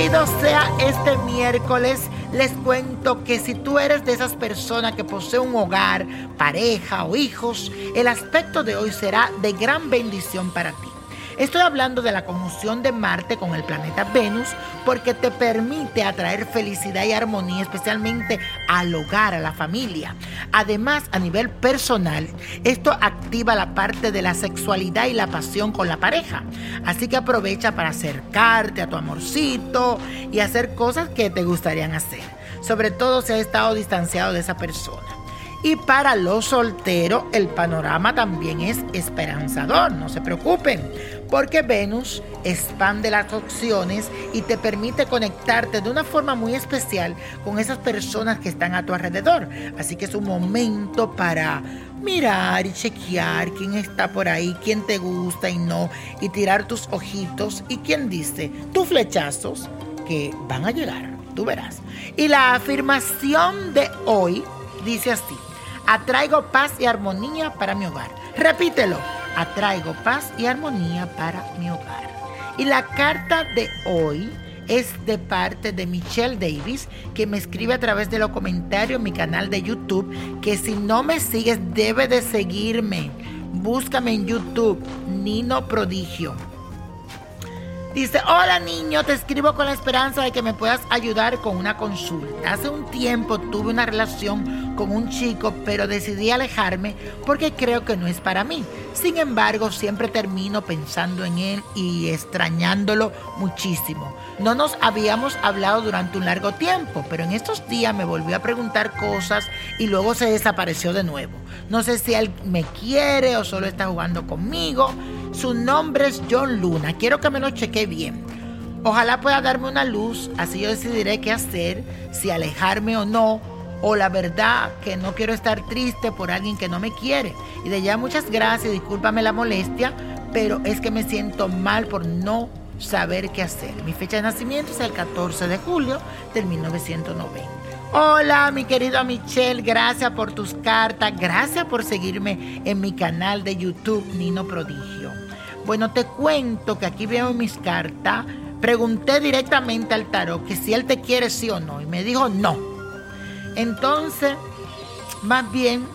Bendecido sea este miércoles. Les cuento que si tú eres de esas personas que posee un hogar, pareja o hijos, el aspecto de hoy será de gran bendición para ti. Estoy hablando de la conjunción de Marte con el planeta Venus porque te permite atraer felicidad y armonía especialmente al hogar, a la familia. Además, a nivel personal, esto activa la parte de la sexualidad y la pasión con la pareja. Así que aprovecha para acercarte a tu amorcito y hacer cosas que te gustarían hacer. Sobre todo si has estado distanciado de esa persona. Y para los solteros el panorama también es esperanzador, no se preocupen, porque Venus expande las opciones y te permite conectarte de una forma muy especial con esas personas que están a tu alrededor. Así que es un momento para mirar y chequear quién está por ahí, quién te gusta y no, y tirar tus ojitos y quién dice, tus flechazos que van a llegar, tú verás. Y la afirmación de hoy dice así. Atraigo paz y armonía para mi hogar. Repítelo. Atraigo paz y armonía para mi hogar. Y la carta de hoy es de parte de Michelle Davis, que me escribe a través de los comentarios en mi canal de YouTube, que si no me sigues debe de seguirme. Búscame en YouTube, Nino Prodigio. Dice, hola niño, te escribo con la esperanza de que me puedas ayudar con una consulta. Hace un tiempo tuve una relación con un chico, pero decidí alejarme porque creo que no es para mí. Sin embargo, siempre termino pensando en él y extrañándolo muchísimo. No nos habíamos hablado durante un largo tiempo, pero en estos días me volvió a preguntar cosas y luego se desapareció de nuevo. No sé si él me quiere o solo está jugando conmigo. Su nombre es John Luna. Quiero que me lo cheque bien. Ojalá pueda darme una luz, así yo decidiré qué hacer, si alejarme o no, o la verdad que no quiero estar triste por alguien que no me quiere. Y de ya muchas gracias, discúlpame la molestia, pero es que me siento mal por no saber qué hacer. Mi fecha de nacimiento es el 14 de julio del 1990. Hola, mi querido Michelle, gracias por tus cartas, gracias por seguirme en mi canal de YouTube Nino Prodigio. Bueno, te cuento que aquí veo mis cartas. Pregunté directamente al tarot que si él te quiere sí o no y me dijo no. Entonces, más bien,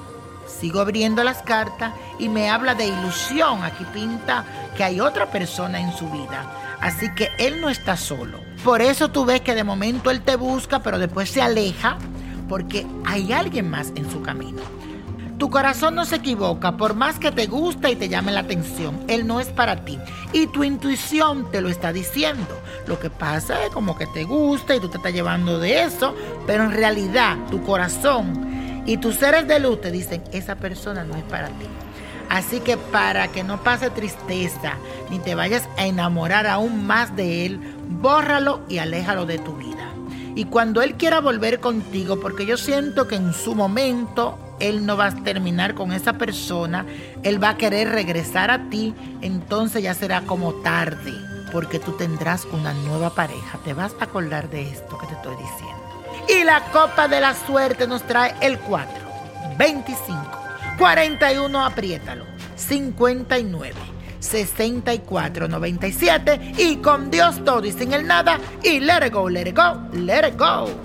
sigo abriendo las cartas y me habla de ilusión. Aquí pinta que hay otra persona en su vida. Así que él no está solo. por eso tú ves que de momento él te busca, pero después se aleja porque hay alguien más en su camino. Tu corazón no se equivoca, por más que te guste y te llame la atención, él no es para ti. Y tu intuición te lo está diciendo. Lo que pasa es como que te gusta y tú te estás llevando de eso, pero en realidad tu corazón y tus seres de luz te dicen, esa persona no es para ti. Así que para que no pase tristeza ni te vayas a enamorar aún más de él, bórralo y aléjalo de tu vida. Y cuando él quiera volver contigo, porque yo siento que en su momento él no va a terminar con esa persona, él va a querer regresar a ti, entonces ya será como tarde, porque tú tendrás una nueva pareja. Te vas a acordar de esto que te estoy diciendo. Y la copa de la suerte nos trae el 4, 25, 41, apriétalo, 59. 64 97 y con Dios todo y sin el nada y let it go, let it go, let it go.